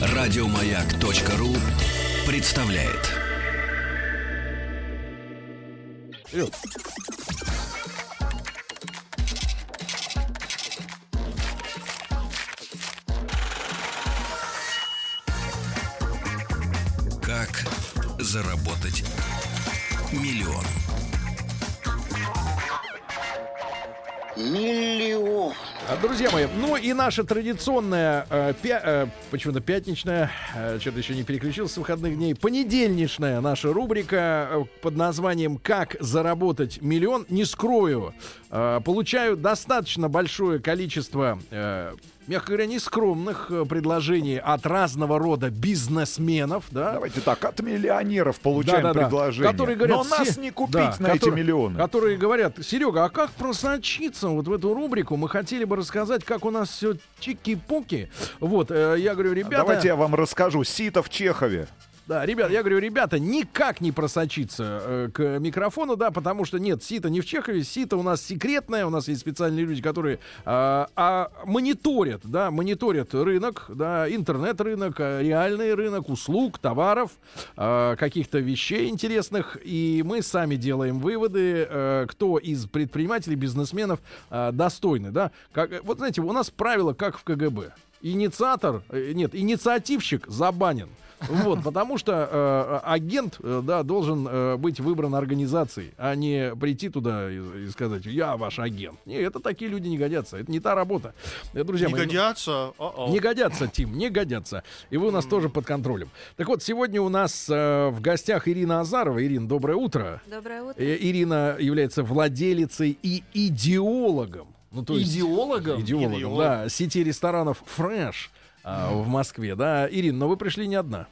Радиомаяк.ру представляет. Вперед. Как заработать миллион? Миллион. А, Друзья мои, ну и наша традиционная, э, пя- э, почему-то пятничная, э, что-то еще не переключился с выходных дней, понедельничная наша рубрика э, под названием «Как заработать миллион». Не скрою, э, получаю достаточно большое количество, э, мягко говоря, нескромных э, предложений от разного рода бизнесменов, да, Давайте так, от миллионеров получаем Да-да-да. предложение. Которые говорят, Но нас «Се- не купить да, на эти которые- миллионы. Которые говорят, Серега, а как просочиться вот в эту рубрику? Мы хотели бы рассказать, как у нас все чики-пуки. Вот, э, я говорю, ребята... Давайте я вам расскажу. Сито в Чехове. Да, ребят, я говорю, ребята, никак не просочиться э, к микрофону, да, потому что нет, сито не в Чехове, сито у нас секретное, у нас есть специальные люди, которые а, а, мониторят, да, мониторят рынок, да, интернет-рынок, а, реальный рынок услуг, товаров, а, каких-то вещей интересных, и мы сами делаем выводы, э, кто из предпринимателей, бизнесменов а, достойны, да. Как, вот знаете, у нас правило как в КГБ. Инициатор, э, нет, инициативщик забанен. Вот, потому что э, агент, э, да, должен э, быть выбран организацией, а не прийти туда и, и сказать, я ваш агент. Не, это такие люди не годятся. Это не та работа. Э, друзья Не мои, ну, годятся. О-о. не годятся, Тим, не годятся. И вы у нас тоже под контролем. Так вот, сегодня у нас э, в гостях Ирина Азарова. Ирина, доброе утро. Доброе утро. Э, Ирина является владелицей и идеологом. Ну, то есть- Идеологом? Идеологом, Идеолог. да. Сети ресторанов Fresh а, в Москве, да. Ирина, но вы пришли не одна.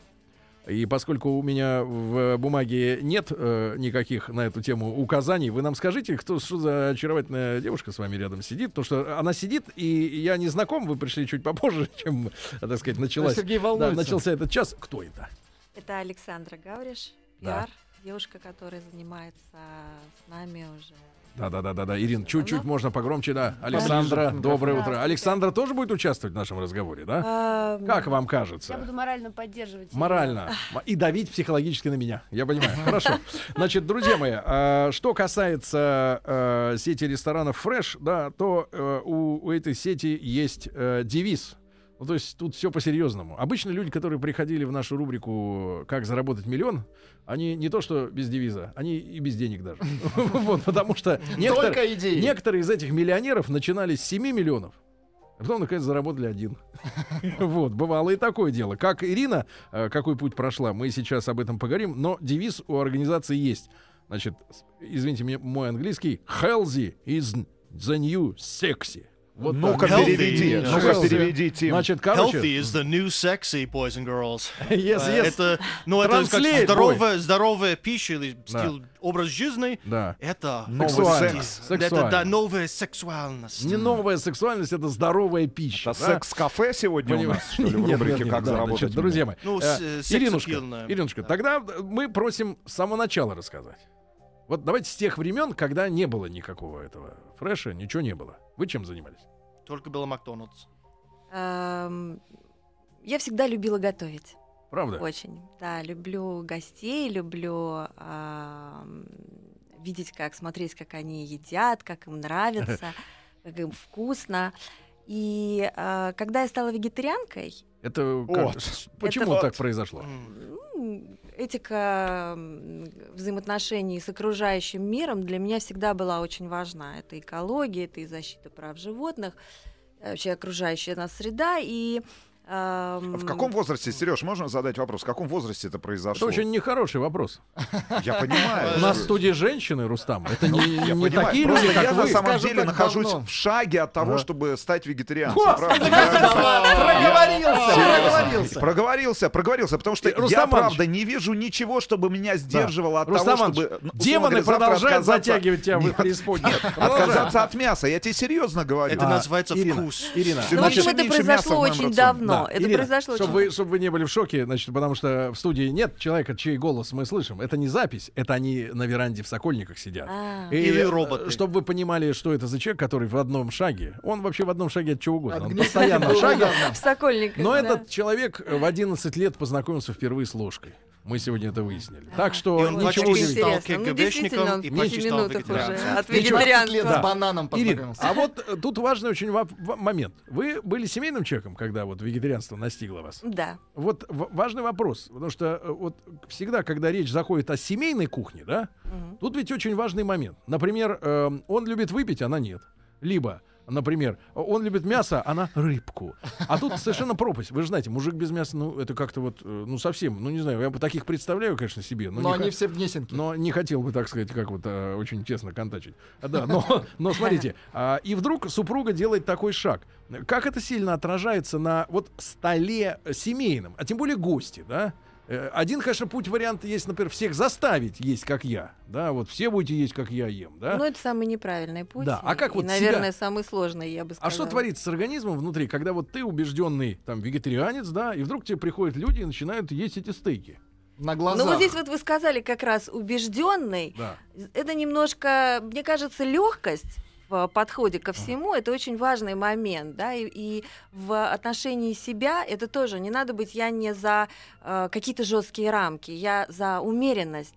И поскольку у меня в бумаге нет э, никаких на эту тему указаний, вы нам скажите, кто что за очаровательная девушка с вами рядом сидит, потому что она сидит, и я не знаком, вы пришли чуть попозже, чем, так сказать, началась. Сергей да, волнуется. начался этот час. Кто это? Это Александра Гавриш, Да. пиар, девушка, которая занимается с нами уже. Да, да, да, да, да. Ирина, чуть-чуть Давно? можно погромче, да. Александра, доброе утро. Александра тоже будет участвовать в нашем разговоре, да? А, Как вам Я кажется? буду морально поддерживать. Морально. И давить психологически на меня. Я понимаю. Хорошо. Значит, друзья мои, а, что касается а, сети ресторанов Fresh, да, то э, у, у этой сети есть э, девиз. Ну, то есть тут все по-серьезному. Обычно люди, которые приходили в нашу рубрику «Как заработать миллион», они не то что без девиза, они и без денег даже. Вот, потому что некоторые, из этих миллионеров начинали с 7 миллионов. А потом, наконец, заработали один. Вот, бывало и такое дело. Как Ирина, э, какой путь прошла, мы сейчас об этом поговорим, но девиз у организации есть. Значит, извините мне, мой английский. Healthy is the new sexy. Вот Ну-ка, переведи. Ну-ка, Healthy. переведи, Тим. Значит, короче... Healthy is the new sexy, boys and girls. Yes, yes. Это, ну, это как здоровая, здоровая пища или Да. стиль, образ жизни. Да. Это Новый Сексуально. секс. Это, да, новая сексуальность. Не новая сексуальность, это здоровая пища. Это да? секс-кафе сегодня у нас, что ли, в Нет, рубрике нет, «Как заработать значит, Друзья мои, Ну, э, Иринушка. Иринушка, Да. тогда мы просим с самого начала рассказать. Вот давайте с тех времен, когда не было никакого этого фреша, ничего не было. Вы чем занимались? Только был Макдональдс. ам, я всегда любила готовить. Правда? Очень. Да, люблю гостей, люблю видеть, как смотреть, как они едят, как им нравится, как им вкусно. И а, когда я стала вегетарианкой, Это как- Вот. почему Это так вот. произошло? Этика взаимоотношений с окружающим миром для меня всегда была очень важна. Это экология, это и защита прав животных, э, вообще окружающая нас среда. И В каком возрасте, Сереж, можно задать вопрос? В каком возрасте это Это произошло? очень нехороший вопрос. Я понимаю. У нас в студии женщины, Рустам. Это не, Я такие люди, я как на вы. самом деле нахожусь в шаге от того, чтобы стать вегетарианцем. Я- Проговорился, проговорился. Проговорился, проговорился, потому что Рустам я, правда, не вижу ничего, чтобы меня сдерживало от того, чтобы... демоны продолжают затягивать тебя в преисподнюю. Отказаться от мяса, я тебе серьезно говорю. Это А, называется вкус. Ирина, Ну, в общем, это произошло очень давно. Но это произошло чтобы очень вы, чтобы вы не были в шоке, значит, потому что в студии нет человека, чей голос мы слышим. Это не запись, это они на веранде в Сокольниках сидят. А. И, Или э, роботы. Чтобы вы понимали, что это за человек, который в одном шаге. Он вообще в одном шаге от чего угодно. От Он постоянно в шаге. В Сокольниках, Но да. этот человек в 11 лет познакомился впервые с ложкой. Мы сегодня это выяснили. Так И что он ничего не стал. Ну, КГБшником он и почти стал минутах уже вегетарианцем. от 20 лет вегетарианства. с бананом Ирина, познакомился. а вот э, тут важный очень момент. Вы были семейным человеком, когда вот вегетарианство настигло вас? Да. Вот в- важный вопрос, потому что э, вот всегда, когда речь заходит о семейной кухне, да, Мгм. тут ведь очень важный момент. Например, э, он любит выпить, она нет. Либо, например, он любит мясо, она рыбку. А тут совершенно пропасть. Вы же знаете, мужик без мяса, ну, это как-то вот, э, ну, совсем, ну, не знаю, я бы таких представляю, конечно, себе. Но, Но они ха- все в Гнесинке. но не хотел бы, так сказать, как вот э, очень тесно контачить. А, Да, но, но смотрите, а, и вдруг супруга делает такой шаг. Как это сильно отражается на вот столе семейном, а тем более гости, да? Э, Один, конечно, путь вариант есть, например, всех заставить есть, как я, да, вот все будете есть, как я ем, да. Ну, это самый неправильный путь. Да, а как и, вот наверное, себя- самый сложный, я бы сказала. А что творится с организмом внутри, когда вот ты убежденный там вегетарианец, да, и вдруг тебе приходят люди и начинают есть эти стейки, На Ну, глазах. вот здесь вот вы сказали как раз убежденный. да. Это немножко, мне кажется, легкость в подходе ко всему, это очень важный момент, да, и, и в отношении себя это тоже не надо быть, я не за э, какие-то жесткие рамки, я за умеренность.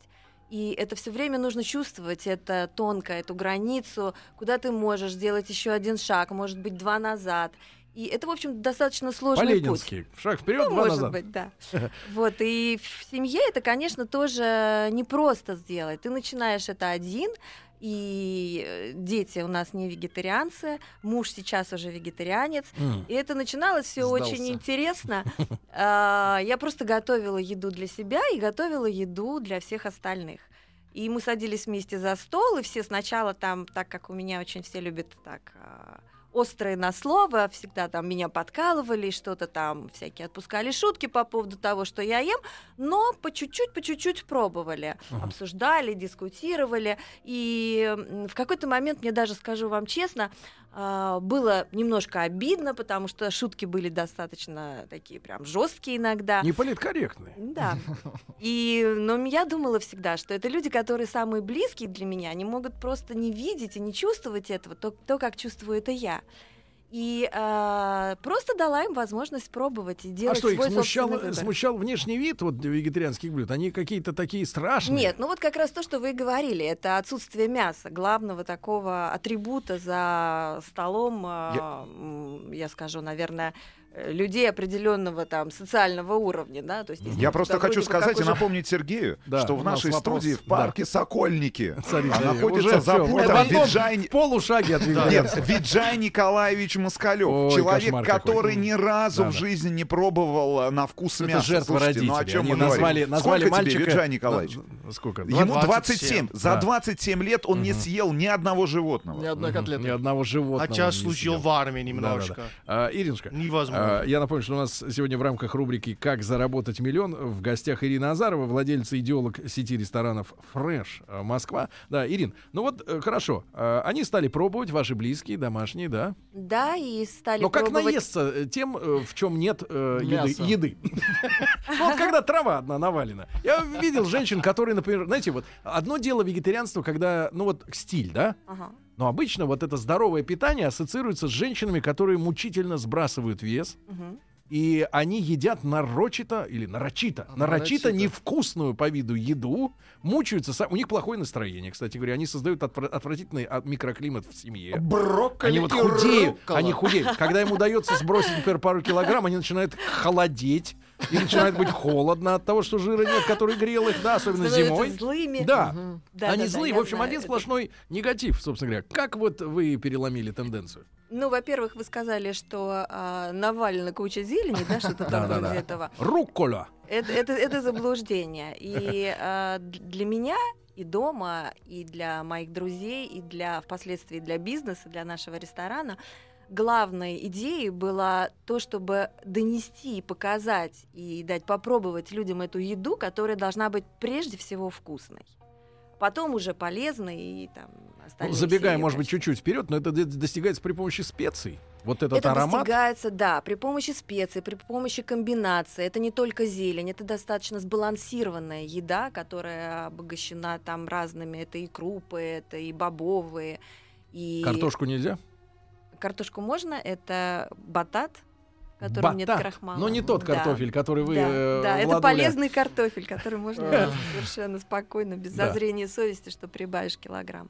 И это все время нужно чувствовать, это тонко, эту границу, куда ты можешь сделать еще один шаг, может быть, два назад. И это, в общем, достаточно сложный путь. Шаг вперед, Ну, два может назад. быть, да. Вот, и в семье это, конечно, тоже непросто сделать. Ты начинаешь это один, и э, дети у нас не вегетарианцы, муж сейчас уже вегетарианец. М. И это начиналось все Сдался. очень интересно. А, Я просто готовила еду для себя и готовила еду для всех остальных. И мы садились вместе за стол, и все сначала там, так как у меня очень все любят так а, острые на слово, всегда там меня подкалывали, что-то там всякие отпускали шутки по поводу того, что я ем, но по чуть-чуть, по чуть-чуть пробовали, Ага. обсуждали, дискутировали. И в какой-то момент, мне даже скажу вам честно, было немножко обидно, потому что шутки были достаточно такие прям жесткие иногда. Не политкорректный. Да. И, но я думала всегда, что это люди, которые самые близкие для меня, они могут просто не видеть и не чувствовать этого, то, то как чувствую это я. И а, просто дала им возможность пробовать и А делать что, их свой смущал, смущал внешний вид вот вегетарианских блюд? Они какие-то такие страшные? Нет, ну вот как раз то, что вы и говорили, это отсутствие мяса, главного такого атрибута за столом, а, м, я, скажу, наверное, э, людей определенного там социального уровня, да, то есть если Я просто хочу сказать и уже- напомнить Сергею, Да, что в нашей вопрос, студии в да. парке Сокольники Смотрите, а находится запутан Антон Виджай... в полушаге от Нет. Виджай Николаевич Москалев. Ой, человек, кошмар какой. который ни разу Да, в да. жизни не пробовал э, на вкус Это мяса. жертва Слушайте, ну о родителей. чем Они мы назвали, говорим? назвали Сколько мальчика... тебе, Виджай Николаевич? На- Сколько? Ему 27. 27. За Да. 27 лет он не съел ни одного животного. Ни одной котлеты. Ни одного животного. Хотя служил съел. в армии немножко. А, Иринушка, Невозможно. А, я напомню, что у нас сегодня в рамках рубрики «Как заработать миллион» в гостях Ирина Азарова, владельца и идеолог сети ресторанов «Фрэш» э, Москва. Да, Ирин, ну вот э, хорошо, а, они стали пробовать, ваши близкие, домашние, да? Да, и стали Но как пробовать... наесться э, тем, э, в чем нет э, еды? Ну вот когда трава одна навалена. Я видел женщин, которые, например, знаете, вот одно дело вегетарианство, когда, ну вот стиль, да? Но обычно вот это здоровое питание ассоциируется с женщинами, которые мучительно сбрасывают вес, Мгм. и они едят нарочито или нарочито, нарочито Нарочито. невкусную по виду еду, мучаются, у них плохое настроение, кстати говоря, они создают отвра- отвратительный а, микроклимат в семье. Брокколи Они вот худеют, руккола. они худеют. Когда им удается сбросить, например, пару килограмм, они начинают холодеть, и начинает быть холодно от того, что жира нет, который грел их, да, особенно Становятся зимой. злыми. Да, они да, злые. В общем, знаю один сплошной негатив, собственно говоря. Как вот вы переломили тенденцию? Ну, во-первых, вы сказали, что а, Навальна куча зелени, да, что-то Да-да-да. вроде этого. Руккола. Это, это, это заблуждение. И а, для меня и дома, и для моих друзей, и для впоследствии для бизнеса, для нашего ресторана главной идеей была то, чтобы донести, и показать и дать попробовать людям эту еду, которая должна быть прежде всего вкусной. Потом уже полезной и там Ну, остальные забегая, все может быть, чуть-чуть вперед, но это достигается при помощи специй. Вот этот это аромат. достигается, да, при помощи специй, при помощи комбинации. Это не только зелень, это достаточно сбалансированная еда, которая обогащена там разными. Это и крупы, это и бобовые, и Картошку нельзя? Картошку можно. Это батат, в котором нет Батат. крахмала. Но не тот Да. картофель, который вы да, э, да, это полезный картофель, который можно есть совершенно спокойно, без Да. зазрения совести, что прибавишь килограмм.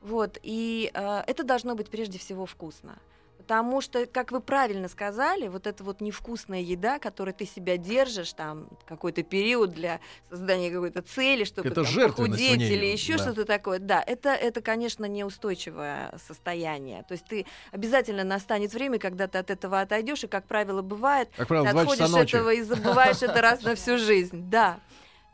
Вот, и э, это должно быть прежде всего вкусно. Потому что, как вы правильно сказали, вот эта вот невкусная еда, которой ты себя держишь там какой-то период для создания какой-то цели, чтобы Это там, похудеть или еще да. что-то такое. Да, это, это, конечно, неустойчивое состояние. То есть ты обязательно настанет время, когда ты от этого отойдешь, и, как правило, бывает, Как правило, ты в 2 часа отходишь ночи. этого и забываешь это раз на всю жизнь. Да.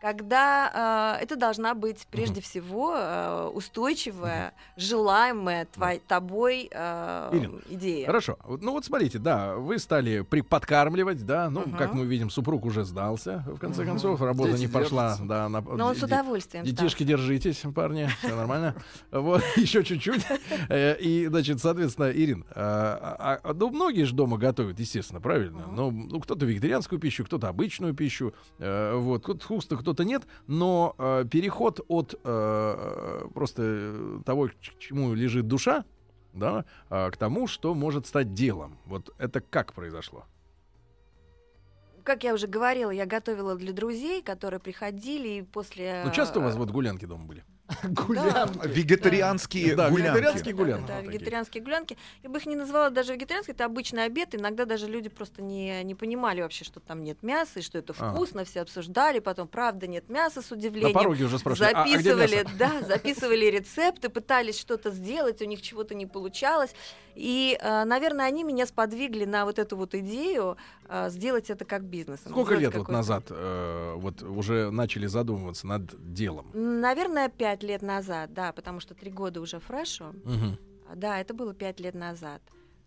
Когда э, это должна быть прежде всего э, устойчивая, желаемая твой- тобой э, Ирина, идея. Хорошо. Ну вот смотрите, да, вы стали при подкармливать, да, ну, Мгм. как мы видим, супруг уже сдался, в конце концов, работа Дети не пошла, держатся. да, на, Но он с удовольствием Детишки, сдался. держитесь, парни, все нормально. Вот, еще чуть-чуть. Э, И, значит, соответственно, Ирин, а, а, ну, многие же дома готовят, естественно, правильно? Ну, ну, кто-то вегетарианскую пищу, кто-то обычную пищу, э, вот, кто-то вкусно, кто-то нет, но э, переход от э, просто э, того, к чему лежит душа, да, а, к тому, что может стать делом. Вот это как произошло? Как я уже говорила, я готовила для друзей, которые приходили и после... Ну, часто у вас э, вот гулянки дома были? Гулянки. Вегетарианские Да, гулянки. вегетарианские гулянки. Да, вот такие. вегетарианские гулянки. Я бы их не называла даже вегетарианские, это обычный обед. Иногда даже люди просто не, не понимали вообще, что там нет мяса, и что это вкусно. Все обсуждали, потом, правда, нет мяса с На удивлением. пороге уже спрашивают, а- а где записывали, мясо? да, записывали рецепты, пытались что-то сделать, у них чего-то не получалось. И, э, наверное, они меня сподвигли на вот эту вот идею э, сделать это как бизнес. Сколько лет вот назад э, вот уже начали задумываться над делом? Наверное, пять лет назад, да, потому что три года уже фрешу. А, Да, это было пять лет назад.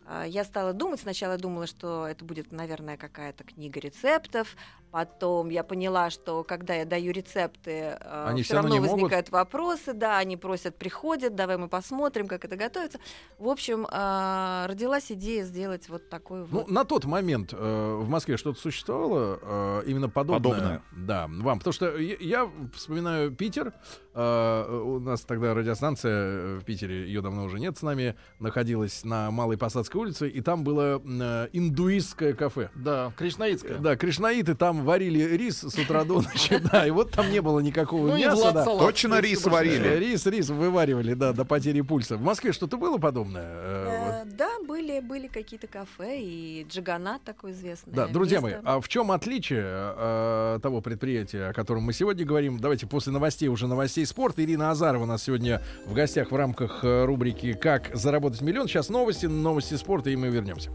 А, Я стала думать, сначала думала, что это будет, наверное, какая-то книга рецептов. Потом я поняла, что когда я даю рецепты, Они все равно равно не могут? возникают вопросы, да, они просят, приходят, давай мы посмотрим, как это готовится. В общем, а, родилась идея сделать вот такой Ну, вот. на тот момент э, в Москве что-то существовало э, именно подобное? Подобное. Да, вам. Потому что я, вспоминаю Питер. э, у нас тогда радиостанция э, в Питере, ее давно уже нет с нами, находилась на Малой Посадской улице, и там было э, индуистское кафе. Да, Кришнаитская. Да, кришнаиты там варили рис с утра до ночи, да, и вот там не было никакого Ну мяса. Да. Точно рис Э, варили. Рис, рис вываривали, да, до потери пульса. В Москве что-то было подобное? Э, Э, Да, были, были какие-то кафе, и Джиганат такой известный. Да, друзья мои, место. а в чем отличие э, того предприятия, о котором мы сегодня говорим? Давайте после новостей уже новостей спорта. Ирина Азарова у нас сегодня в гостях в рамках э, рубрики «Как заработать миллион». Сейчас новости, новости спорта, и мы вернемся.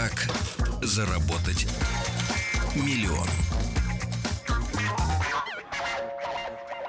Как заработать миллион?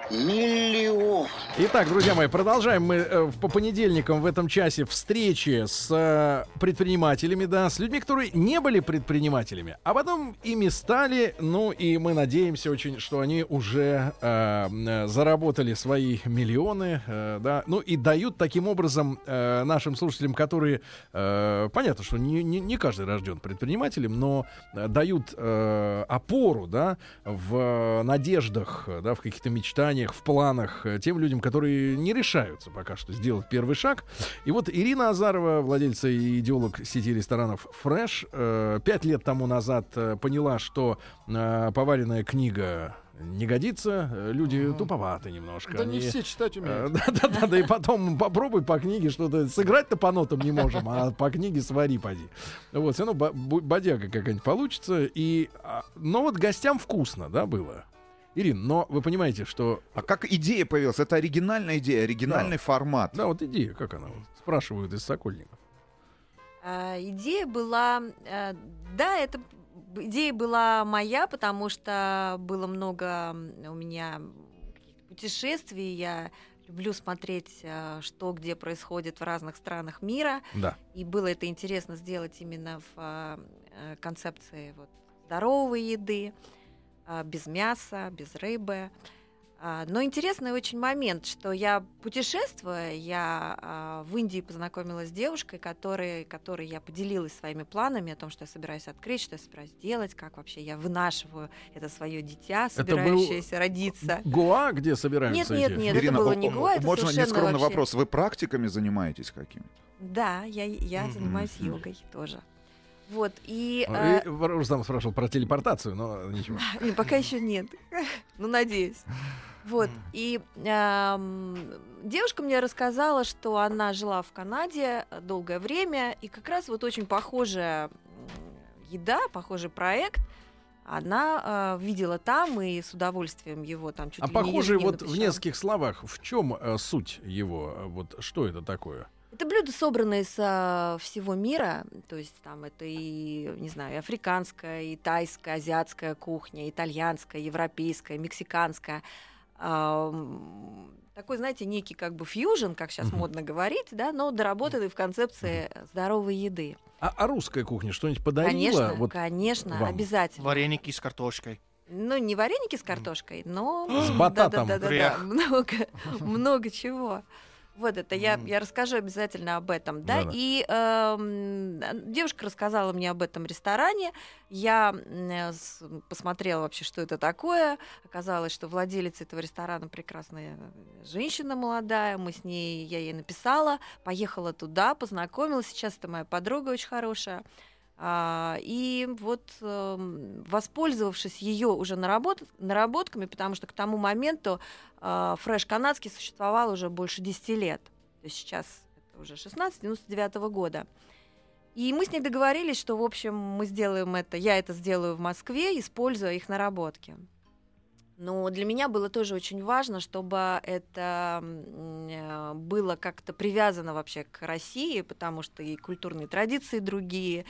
Миллион. Итак, друзья мои, продолжаем мы э, по понедельникам в этом часе встречи с э, предпринимателями, да, с людьми, которые не были предпринимателями, а потом ими стали, ну и мы надеемся очень, что они уже э, э, заработали свои миллионы, э, да, ну и дают таким образом э, нашим слушателям, которые, э, понятно, что не, не, не каждый рожден предпринимателем, но дают э, опору, да, в надеждах, да, в каких-то мечтаниях, в планах тем людям, которые не решаются пока что сделать первый шаг. И вот Ирина Азарова, владельца и идеолог сети ресторанов Fresh, э, пять лет тому назад э, поняла, что э, поваренная книга не годится, э, люди туповаты немножко. Да не они- все читать умеют. Да, да, да, да, и потом попробуй по книге что-то сыграть-то по нотам не можем, а по книге свари поди. Вот, все равно бодяга какая-нибудь получится. И, а, но вот гостям вкусно, да, было. Ирин, но вы понимаете, что... А как идея появилась? Это оригинальная идея, оригинальный формат. Да, вот идея, как она? вот, спрашивают из Сокольников. А, идея была, э, да, это идея была моя, потому что было много у меня каких-то путешествий, я люблю смотреть, э, что где происходит в разных странах мира, Да. и было это интересно сделать именно в а, э, концепции вот, здоровой еды. А, без мяса, без рыбы. А, Но интересный очень момент, что я путешествуя, я а, в Индии познакомилась с девушкой, которой, которой я поделилась своими планами о том, что я собираюсь открыть, что я собираюсь делать, как вообще я вынашиваю это свое дитя, был собирающееся родиться. Гоа, где собираются Нет, нет, нет, Ирина, это было не Гоа, это можно нескромный вообще- вопрос? Вы практиками занимаетесь какими? Да, я, я Мгм. занимаюсь йогой тоже. Вот, и... И а, Рустам спрашивал про телепортацию, но ничего. Не, пока еще нет. Ну, надеюсь. Вот. И ам, девушка мне рассказала, что она жила в Канаде э, долгое время, и как раз вот очень похожая еда, похожий проект она э, видела там и с удовольствием его там чуть А ли не похоже, ежедневно вот в нескольких словах, в чем э, суть его? э, Вот что это такое? Это блюда, собранные со всего мира, то есть там это и, не знаю, и африканская, и тайская, азиатская кухня, итальянская, европейская, мексиканская. Такой, знаете, некий как бы фьюжн, как сейчас модно говорить, да, но доработанный в концепции здоровой еды. А, а русская кухня что-нибудь подарила? Конечно, вот конечно, вам? обязательно. Вареники с картошкой. Ну, не вареники с картошкой, но... С бататом. Да-да-да-да-да, Грех. много, много чего. Вот это я, я расскажу обязательно об этом, да. И эм, девушка рассказала мне об этом ресторане. Я э, посмотрела вообще, что это такое. Оказалось, что владелица этого ресторана прекрасная женщина молодая. Мы с ней, я ей написала, поехала туда, познакомилась. Сейчас это моя подруга очень хорошая. А, И вот эм, воспользовавшись ее уже наработ- наработками, потому что к тому моменту а, фреш канадский существовал уже больше 10 лет. То есть сейчас это уже 16, 99 года. И мы с ней договорились, что, в общем, мы сделаем это, я это сделаю в Москве, используя их наработки. Но для меня было тоже очень важно, чтобы это э, было как-то привязано вообще к России, потому что и культурные традиции другие,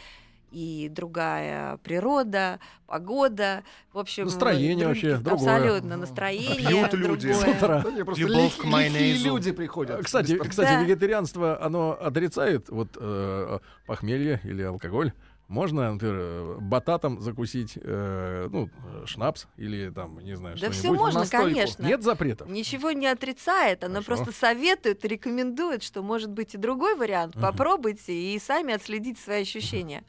и другая природа, погода, в общем... Настроение друг- вообще другое. Абсолютно, настроение Пьют люди. С другое. утра. Просто Любовь лих- лихие люди приходят. Кстати, кстати, Да. вегетарианство, оно отрицает вот э, похмелье или алкоголь. Можно, например, э, бататом закусить, э, ну, шнапс или там, не знаю, Да все что-нибудь. можно, настойку. конечно. Нет запретов. Ничего не отрицает, она Хорошо. просто советует, рекомендует, что может быть и другой вариант. Попробуйте и сами отследите свои ощущения.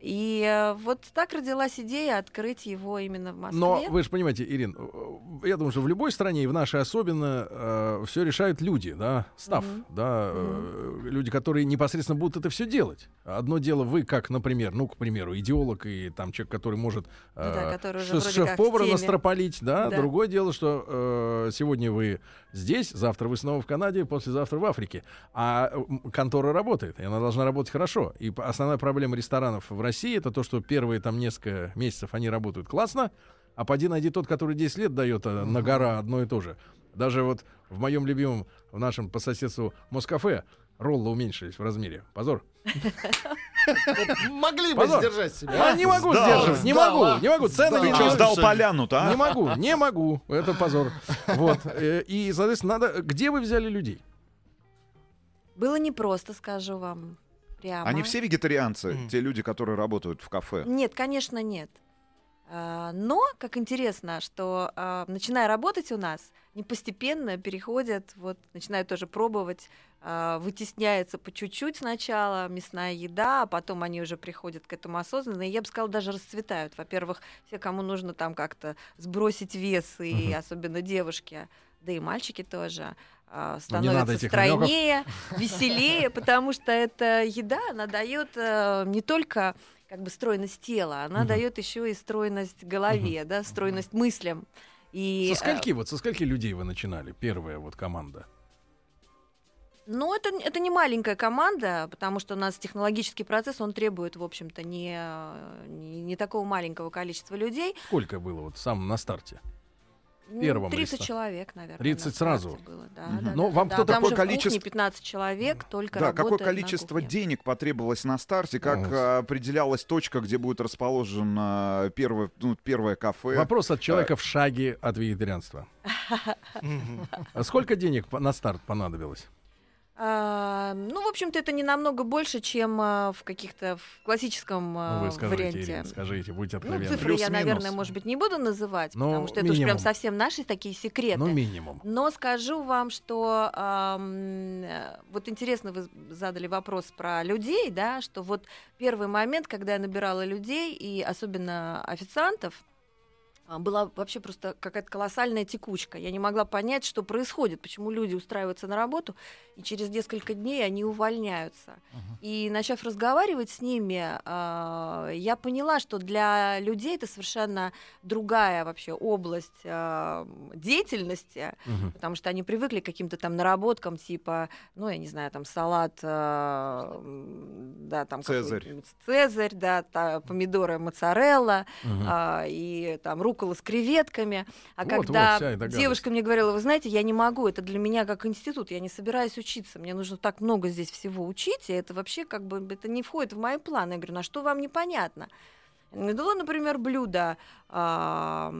И э, вот так родилась идея открыть его именно в Москве. Но вы же понимаете, Ирин, э, я думаю, что в любой стране, и в нашей особенно, все решают люди, да, став, Мгм. да, э, люди, которые непосредственно будут это все делать. Одно дело вы, как, например, ну, к примеру, идеолог и там человек, который может э, вроде как в шеф-повара настропалить, да? Да. Другое дело, что э, сегодня вы здесь, завтра вы снова в Канаде, послезавтра в Африке, а контора работает, и она должна работать хорошо. И основная проблема ресторанов в России это то, что первые там несколько месяцев они работают классно, а поди найди тот, который 10 лет дает а, на гора одно и то же. Даже вот в моем любимом, в нашем по соседству Москафе роллы уменьшились в размере. Позор. Могли бы сдержать себя. А не могу сдерживать, не могу, не могу. Цены не Ты сдал себе. поляну-то, а? Не могу, не могу. Это позор. Вот. Э, И, соответственно, надо... Где вы взяли людей? Было непросто, скажу вам прямо. Они все вегетарианцы, Мгм. те люди, которые работают в кафе. Нет, конечно, нет. А, Но, как интересно, что а, начиная работать у нас, они постепенно переходят, вот, начинают тоже пробовать, а, вытесняется по чуть-чуть сначала мясная еда, а потом они уже приходят к этому осознанно, и я бы сказала, даже расцветают. Во-первых, все, кому нужно там как-то сбросить вес, и Мгм. особенно девушки, да и мальчики тоже, а, Ну, намёков. стройнее, веселее, потому что эта еда, она дает э, не только как бы стройность тела, она Мгм. дает еще и стройность голове, да, стройность мыслям. И, Со э, скольки, вот, со скольки людей вы начинали? Первая вот команда. Ну, это, это не маленькая команда, потому что у нас технологический процесс, он требует, в общем-то, не, не, не такого маленького количества людей. Сколько было вот сам на старте? Ну, Первом 30 ресторане. человек, наверное. 30 на старте сразу? Было, да, да, Но да, вам да. кто Там такое же в кухне количество- 15 человек, только Да, какое количество кухне. денег потребовалось на старте, как Ну, а, определялась точка, где будет расположено первое, ну, первое кафе? Вопрос от человека в шаге от вегетарианства. А сколько денег на старт понадобилось? А, ну, в общем-то, это не намного больше, чем а, в каких-то в классическом а, Ну, скажите, варианте. Ирина, скажите, будьте Ну, откровенны. цифры я, Плюс-минус. наверное, может быть, не буду называть, Ну, потому что это уж прям минимум. совсем наши такие секреты. Ну, минимум. Но скажу вам, что ам, э, вот интересно, вы задали вопрос про людей, да, что вот первый момент, когда я набирала людей, и особенно официантов, была вообще просто какая-то колоссальная текучка. Я не могла понять, что происходит, почему люди устраиваются на работу, и через несколько дней они увольняются. И начав разговаривать с ними, а, я поняла, что для людей это совершенно другая вообще область а, деятельности, Мгм. потому что они привыкли к каким-то там наработкам, типа, ну, я не знаю, там салат, а, да, там Цезарь. Цезарь, да, та- помидоры моцарелла, а, и там рукола с креветками. А Вот, вот когда гадость. девушка мне говорила, вы знаете, я не могу, это для меня как институт, я не собираюсь учиться, мне нужно так много здесь всего учить, и это вообще как бы это не входит в мои планы. Я говорю, на что вам непонятно? Ну, например, блюдо а,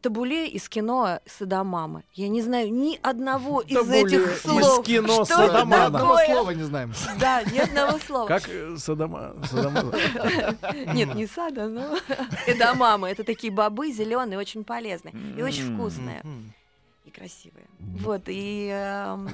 табуле из кино Садамама. Я не знаю ни одного из Табуле этих из слов. кино Что Садамама. Ни одного слова не знаем. Да, ни одного слова. Как э, Содома... Содома- Нет, не сада, но эдамамы. Это такие бобы зеленые, очень полезные и очень М. вкусные Мгм. и красивые. Вот, и эм,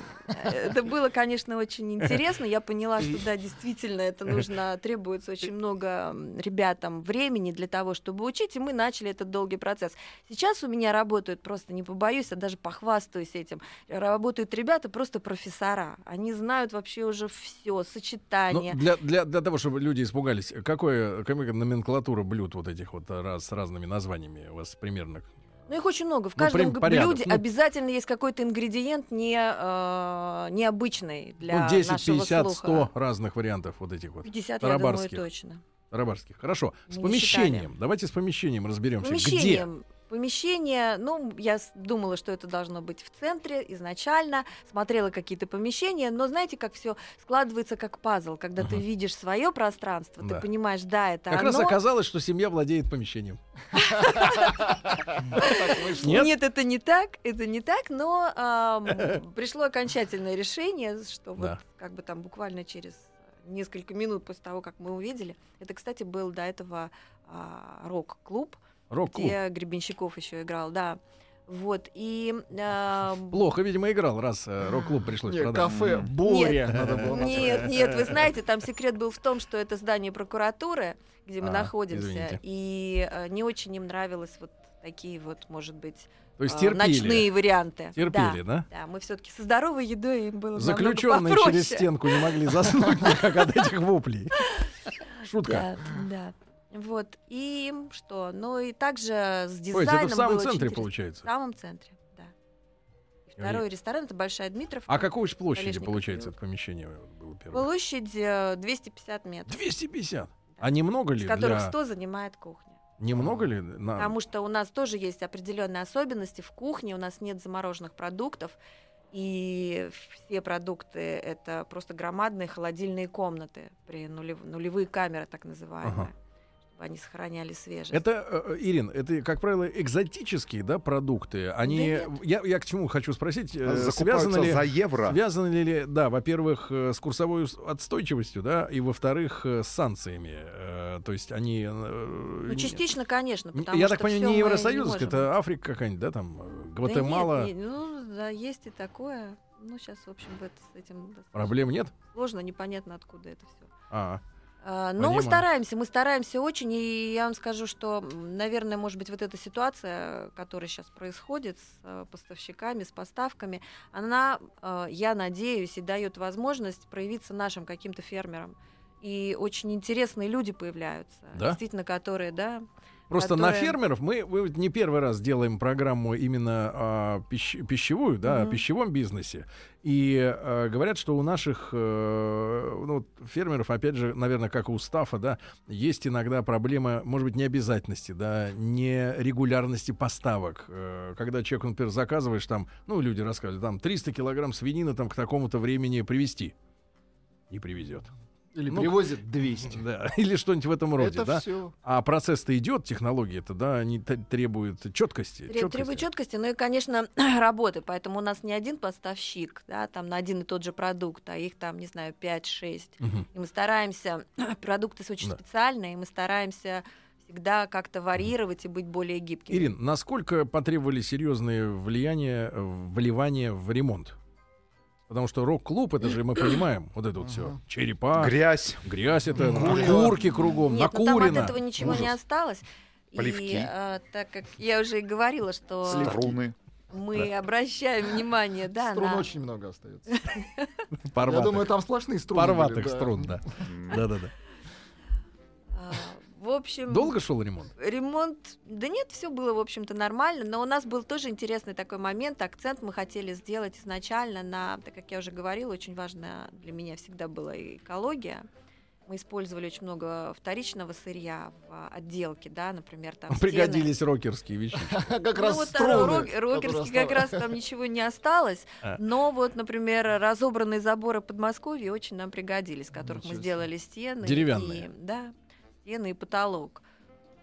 это было, конечно, очень интересно. Я поняла, что да, действительно, это нужно, требуется очень много ребятам времени для того, чтобы учить, и мы начали этот долгий процесс. Сейчас у меня работают, просто не побоюсь, а даже похвастаюсь этим, работают ребята просто профессора. Они знают вообще уже все, Ну, сочетания. для, для, для того, чтобы люди испугались, какое, какая номенклатура блюд вот этих вот э, раз, с разными названиями у вас примерно? Ну, их очень много. В Ну, каждом г- порядок. блюде Ну. обязательно есть какой-то ингредиент не, э, необычный для ну, 10, нашего 50, слуха. 100 разных вариантов вот этих вот. 50, я думаю, тарабарских. точно. Рабарских. Хорошо. С Мы не помещением. Давайте с помещением разберемся. Где? Помещение, ну, я думала, что это должно быть в центре изначально, смотрела какие-то помещения, но знаете, как все складывается как пазл, когда ты Мгм. видишь свое пространство, Да. ты понимаешь, да, это Как оно. раз оказалось, что семья владеет помещением. Нет? Это не так, это не так, но пришло окончательное решение, что вот как бы там буквально через несколько минут после того, как мы увидели, это, кстати, был до этого а, рок-клуб, Рок-клуб. где Гребенщиков еще играл, да. Вот, и... а, Плохо, видимо, играл, раз э, рок-клуб пришлось Нет, продать. кафе. Боря Нет, надо было назвать. Нет, нет, вы знаете, там секрет был в том, что это здание прокуратуры, где мы А, находимся, извините. и э, не очень им нравилось вот такие вот, может быть, То есть а, терпели. ночные варианты. Терпели, Да. да? Да, мы все-таки со здоровой едой им было Заключенные через стенку не могли заснуть никак от этих воплей. Шутка. Да, да. Вот. И что? Ну и также с Ой, дизайном это в самом центре интересно. получается. В самом центре, да. И второй ресторан это Большая Дмитровка. А какой уж площади получается переулок. это помещение было первое? Площадь э, 250 метров. 250. А немного ли Из которых для... 100 занимает кухня. Немного ли? на- Потому что у нас тоже есть определенные особенности в кухне, у нас нет замороженных продуктов, и все продукты это просто громадные холодильные комнаты при нулев- нулевые камеры так называемые, Ага. Чтобы они сохраняли свежесть. Это, э, Ирин, это, как правило, экзотические да, продукты. Они, Да я, я к чему хочу спросить, э, Закупаются связаны ли, за евро. связаны ли, да, во-первых, э, с курсовой отстойчивостью, да, и во-вторых, э, с санкциями. Э, То есть они... э, Ну, частично, конечно, потому я что так понимаю, не можем. это Африка какая-нибудь, да, там, э, Да Гватемала. нет, не- ну, да, есть и такое. Ну, сейчас, в общем, в это- с этим Проблем нет? сложно, непонятно, откуда это все. А, А, Но мы стараемся, мы стараемся очень, и я вам скажу, что, наверное, может быть, вот эта ситуация, которая сейчас происходит с э, поставщиками, с поставками, она, э, я надеюсь, и дает возможность проявиться нашим каким-то фермерам. И очень интересные люди появляются, Да? действительно, которые, да, Просто на Которая- фермеров мы, мы не первый раз делаем программу именно а, пищ- пищевую, да, о Мгм. пищевом бизнесе. И а, говорят, что у наших э, ну, фермеров, опять же, наверное, как у Стафа, да, есть иногда проблема, может быть, необязательности, да, нерегулярности поставок. Э, когда человек, например, заказываешь там, ну, люди рассказывали, там 300 килограмм свинины там к такому-то времени привезти. Не привезет. Или Ну, привозит 200. Да, или что-нибудь в этом роде, Это да? все. А процесс-то идет, технологии-то, да, они требуют четкости. Треб- Требует четкости, ну и, конечно, работы. Поэтому у нас не один поставщик, да, там на один и тот же продукт, а их там, не знаю, 5-6. Мгм. И мы стараемся, продукты очень Да. специальные, и мы стараемся всегда как-то варьировать и быть более гибкими. Ирин, насколько потребовали серьезные влияния, э, вливания в ремонт? Потому что рок-клуб, это же мы понимаем, вот это вот все. Черепа, Грязь. грязь это, Гулево. окурки кругом, Нет, ну там от накурено. этого ничего не осталось. Плевки. И э, так как я уже и говорила, что Струны. мы обращаем внимание, да, Струн на... очень много остается. Порватых, Я думаю, там сплошные струны. порватых были, да. струн, да. Да-да-да. В общем, Долго шел ремонт? ремонт, да нет, все было, в общем-то, нормально, но у нас был тоже интересный такой момент, акцент мы хотели сделать изначально на, так как я уже говорила, очень важно для меня всегда была экология. Мы использовали очень много вторичного сырья в отделке, да, например, там стены. Пригодились рокерские вещи. Как Ну раз струны. а, рок- которые рокерский как раз там ничего не осталось, А. но вот, например, разобранные заборы Подмосковья очень нам пригодились, из которых мы сделали стены. Деревянные. Да, стены и потолок.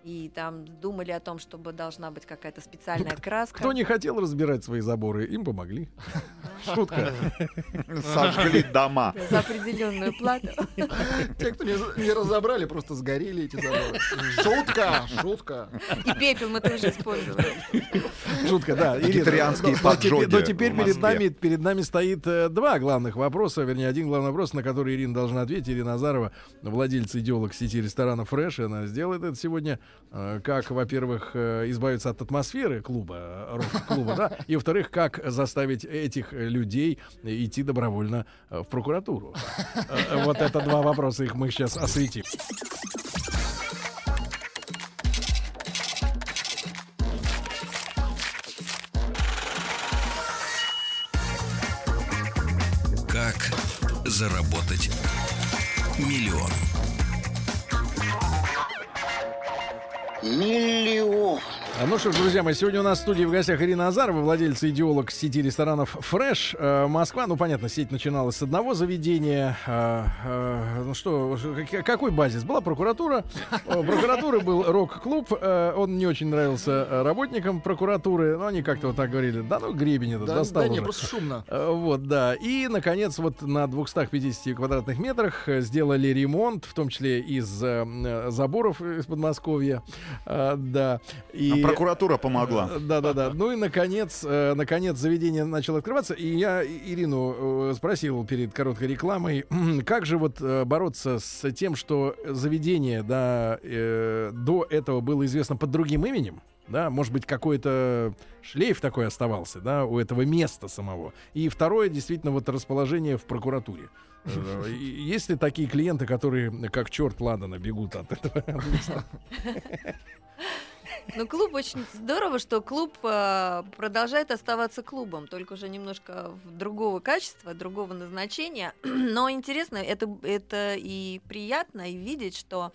И там думали о том, чтобы должна быть какая-то специальная краска. Кто не хотел разбирать свои заборы, им помогли. Шутка. Сожгли дома. за определенную плату. Те, кто не, разобрали, просто сгорели эти заборы. Шутка, шутка. И пепел мы тоже использовали. Шутка, да. Вегетарианские но- но теперь- поджоги Но теперь перед нами, перед нами стоит э, два главных вопроса, вернее, один главный вопрос, на который Ирина должна ответить. Ирина Азарова, владелец идеолог сети ресторанов «Фрэш», и она сделает это сегодня. Э, Как, во-первых, э, избавиться от атмосферы клуба, э, рок-клуба, да, и, во-вторых, как заставить этих людей идти добровольно в прокуратуру. Вот это два вопроса, их мы сейчас осветим. Как заработать миллион? Ну что ж, друзья мои, сегодня у нас в студии в гостях Ирина Азарова, владелец и идеолог сети ресторанов «Фрэш». Э, Москва, ну, понятно, сеть начиналась с одного заведения. Э, э, ну что, какой базис? Была прокуратура. Прокуратуры был рок-клуб. Он не очень нравился работникам прокуратуры. Но они как-то вот так говорили, да ну гребень этот Да, достал да не, уже». просто шумно. Вот, да. И, наконец, вот на 250 квадратных метрах сделали ремонт, в том числе из заборов из Подмосковья. Да. И... Прокуратура помогла. Да, да, да. Ну и наконец, э, наконец заведение начало открываться. И я Ирину э, спросил перед короткой рекламой, как же вот э, бороться с тем, что заведение, да, э, до этого было известно под другим именем. Да, может быть, какой-то шлейф такой оставался, да, у этого места самого. И второе, действительно, вот расположение в прокуратуре. Э, Есть ли такие клиенты, которые как черт ладана бегут от этого Ну, клуб очень здорово, что клуб э, продолжает оставаться клубом, только уже немножко другого качества, другого назначения. Но интересно, это, это и приятно, и видеть, что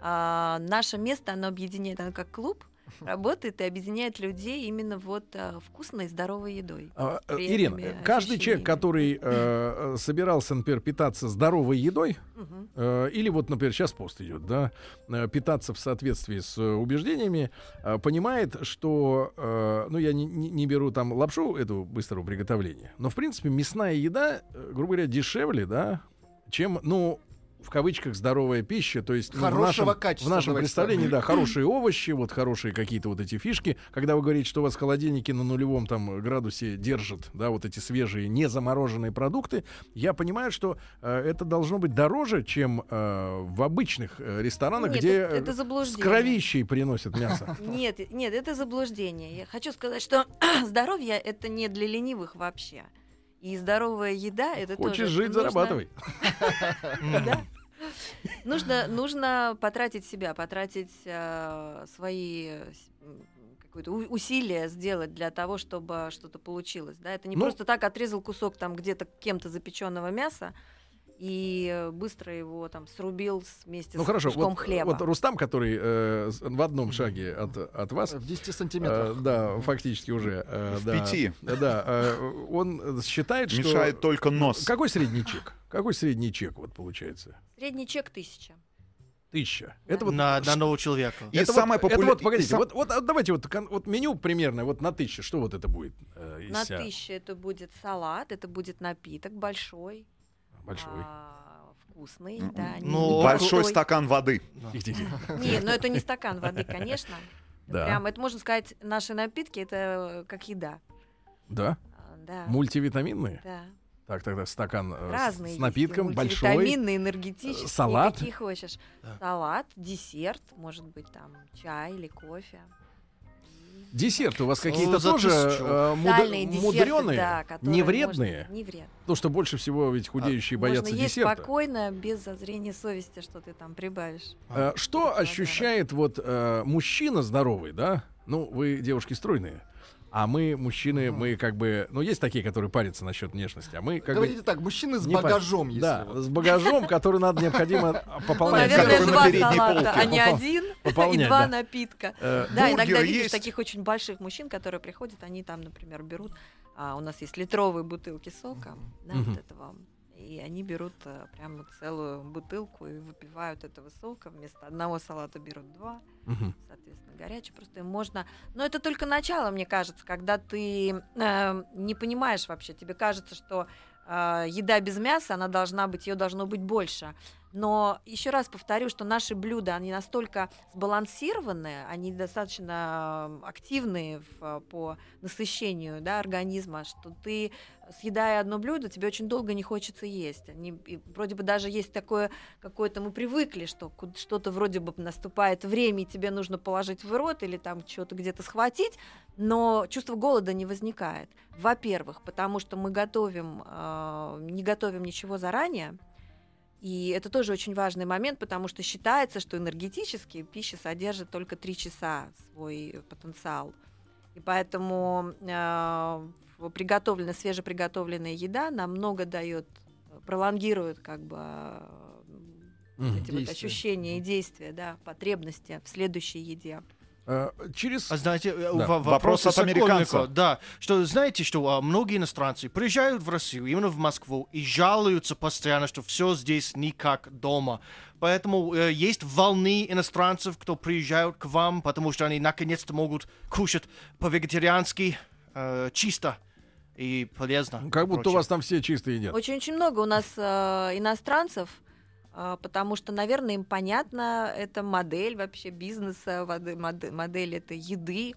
а, наше место, оно объединяет, оно как клуб, работает и объединяет людей именно вот а, вкусной и здоровой едой. А, э, Ирина, каждый человек, который э, э, собирался, например, питаться здоровой едой, Мгм. э, или вот, например, сейчас пост идет, да, э, питаться в соответствии с э, убеждениями, э, понимает, что, э, ну, я не, не- беру там лапшу эту быстрого приготовления, но, в принципе, мясная еда, э, грубо говоря, дешевле, да, чем, ну, в кавычках здоровая пища, то есть ну, в Хорошего нашем, качества, в нашем представлении, да, хорошие овощи, вот хорошие какие-то вот эти фишки. Когда вы говорите, что у вас холодильники на нулевом там градусе держат, да, вот эти свежие, не замороженные продукты, я понимаю, что э, это должно быть дороже, чем э, в обычных э, ресторанах, Нет, где это, э, это с кровищей приносят мясо. Нет, нет, это заблуждение. Я хочу сказать, что здоровье это не для ленивых вообще. И здоровая еда это тоже Хочешь жить, нужно- зарабатывай. Нужно, нужно потратить себя, потратить э, свои какое-то усилие сделать для того, чтобы что-то получилось. Да? Это не Ну- просто так отрезал кусок там где-то кем-то запеченного мяса и э, быстро его там срубил вместе Ну с хорошо, куском вот, хлеба. вот Рустам, который э, в одном шаге от, от вас, В 10 э, сантиметрах. да, фактически уже. э, В да, пяти. Да, э, он считает, что... Мешает только нос. Какой средний чек? Какой средний чек вот получается? Средний чек тысяча. Тысяча. Это вот на, на одного человека. И это самое вот, это популя- вот, погодите, сам- вот, вот а давайте вот, вот меню примерно вот на тысячу, что вот это будет? э, На себя? тысячу это будет салат, это будет напиток большой, Большой. а, вкусный, да. ну, не Большой стакан воды. Не, ну это не стакан воды, конечно. Да. Прям, это можно сказать, наши напитки это э, как еда. Да? А, Да. Мультивитаминные? Да. Так, тогда стакан э, с- Разные с есть, напитком, и большой. мультивитаминные, энергетические, э, салат. какие хочешь. Да. Салат, десерт, может быть, там чай или кофе. Десерт у вас Ну, какие-то за тоже тысячу. э, муд- мудреные, да, не можно- вредные? Не вредные. Потому что больше всего ведь худеющие боятся Можно есть десерта. спокойно, без зазрения совести, что ты там прибавишь. Э, Что ощущает вот э, мужчина здоровый, да? Ну, вы девушки стройные. А мы, мужчины, мы как бы... Ну, есть такие, которые парятся насчет внешности, а мы как Говорите бы... так, мужчины с не пар- багажом, если Да, вот. с багажом, который надо необходимо Ну, пополнять. наверное, который на два салата, а не один, и два да. напитка. Э, Да, иногда видишь есть? таких очень больших мужчин, которые приходят, они там, например, берут, а, у нас есть литровые бутылки сока, да, Мгм. вот этого, и они берут а, прямо целую бутылку и выпивают этого сока, вместо одного салата берут два, мгм. соответственно, горячий, просто им можно... Но это только начало, мне кажется, когда ты э, не понимаешь вообще, тебе кажется, что э, еда без мяса, она должна быть, ее должно быть больше. Но еще раз повторю, что наши блюда, они настолько сбалансированные, они достаточно активные в, э, по насыщению да, организма, что ты, съедая одно блюдо, тебе очень долго не хочется есть. Они, и вроде бы даже есть такое какое-то, мы привыкли, что что-то вроде бы наступает время, и тебе нужно положить в рот или там что-то где-то схватить, но чувство голода не возникает. Во-первых, потому что мы готовим, э, не готовим ничего заранее, и это тоже очень важный момент, потому что считается, что энергетически пища содержит только 3 часа свой потенциал. И поэтому э, в- приготовленная, свежеприготовленная еда намного дает, пролонгирует как бы Мгм. эти вот ощущения и действия, да, потребности в следующей еде. Э, Через... А знаете, э, Да. во- Вопрос вопрос от американца. Да, что знаете, что а, многие иностранцы приезжают в Россию, именно в Москву, и жалуются постоянно, что все здесь не как дома. Поэтому э, есть волны иностранцев, кто приезжают к вам, потому что они наконец-то могут кушать по-вегетариански э, чисто и полезно. Как будто у Прочее. вас там все чистые едят. Очень-очень много у нас э, иностранцев, потому что, наверное, им понятна эта модель вообще бизнеса, модель этой еды.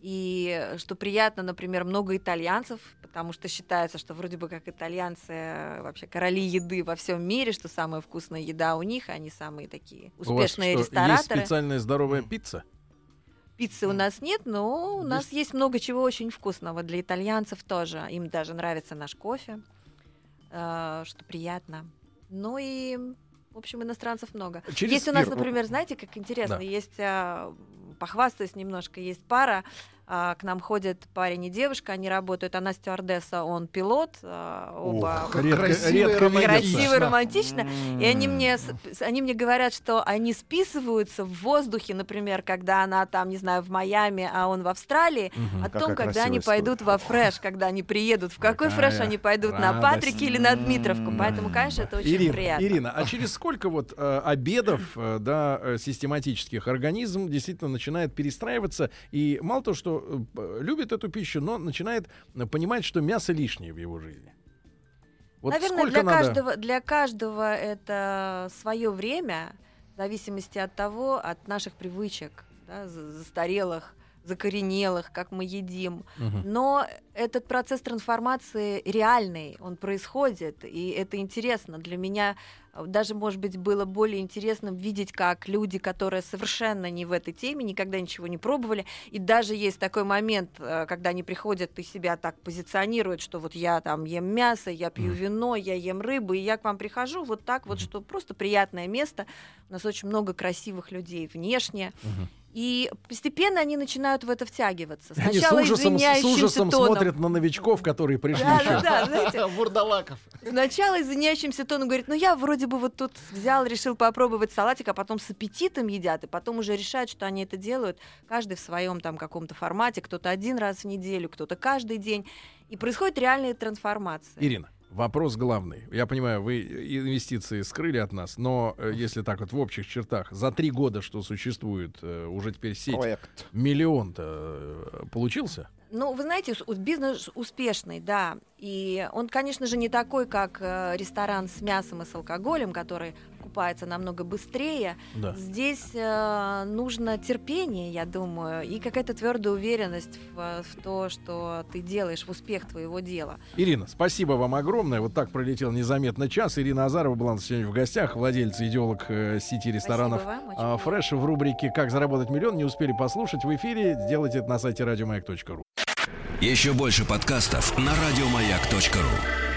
И что приятно, например, много итальянцев, потому что считается, что вроде бы как итальянцы вообще короли еды во всем мире, что самая вкусная еда у них, они самые такие У вас успешные что, Есть рестораторы. специальная здоровая пицца? Пиццы у нас нет, но у нас есть много чего очень вкусного для итальянцев тоже. Им даже нравится наш кофе, э, что приятно. Ну и, в общем, иностранцев много. Через есть у нас, Ир, например, знаете, как интересно, Да. есть, а, похвастаюсь немножко, есть пара, к нам ходит парень и девушка, они работают, она стюардесса, он пилот, а, оба Редко- красиво и редко романтично. красиво и романтично. И они мне, они мне говорят, что они списываются в воздухе, например, когда она там, не знаю, в Майами, а он в Австралии, Мгм. о том, когда они история. пойдут во фреш, когда они приедут, в какой Какая фреш они пойдут, на радость. Патрике или на Дмитровку. Поэтому, конечно, это очень Ирина, приятно. Ирина, а через сколько вот э, обедов, э, да, э, систематических организм действительно начинает перестраиваться и мало того, что э, п- любит эту пищу, но начинает э, понимать, что мясо лишнее в его жизни. Вот Наверное, для надо? каждого, для каждого это свое время, в зависимости от того, от наших привычек, да, за- застарелых, закоренелых, как мы едим. Мгм. Но этот процесс трансформации реальный, он происходит, и это интересно. Для меня э, даже, может быть, было более интересно видеть, как люди, которые совершенно не в этой теме, никогда ничего не пробовали, и даже есть такой момент, э, когда они приходят и себя так позиционируют, что вот я там ем мясо, я пью вино, я ем рыбу, и я к вам прихожу вот так вот, что просто приятное место. У нас очень много красивых людей внешне, Мгм. И постепенно они начинают в это втягиваться. Они с Сначала ужасом, с извиняющимся ужасом тоном. смотрят на новичков, которые пришли Да, еще. да, да, знаете, Вурдалаков. Сначала извиняющимся тоном говорит, ну я вроде бы вот тут взял, решил попробовать салатик, а потом с аппетитом едят, и потом уже решают, что они это делают, каждый в своем там каком-то формате, кто-то один раз в неделю, кто-то каждый день. И происходит реальная трансформация. Ирина, вопрос главный. Я понимаю, вы инвестиции скрыли от нас, но э, если так вот в общих чертах, за три года, что существует э, уже теперь сеть, Проект. миллион-то э, получился? Ну, вы знаете, бизнес успешный, да. И он, конечно же, не такой, как ресторан с мясом и с алкоголем, который окупается намного быстрее. Да. Здесь э, нужно терпение, я думаю, и какая-то твердая уверенность в, в то, что ты делаешь, в успех твоего дела. Ирина, спасибо вам огромное. Вот так пролетел незаметно час. Ирина Азарова была сегодня в гостях, владелец и идеолог э, сети ресторанов вам, а, Фреш в рубрике «Как заработать миллион». Не успели послушать в эфире. Сделайте это на сайте радиомаяк.ру. Еще больше подкастов на радиомаяк.ру.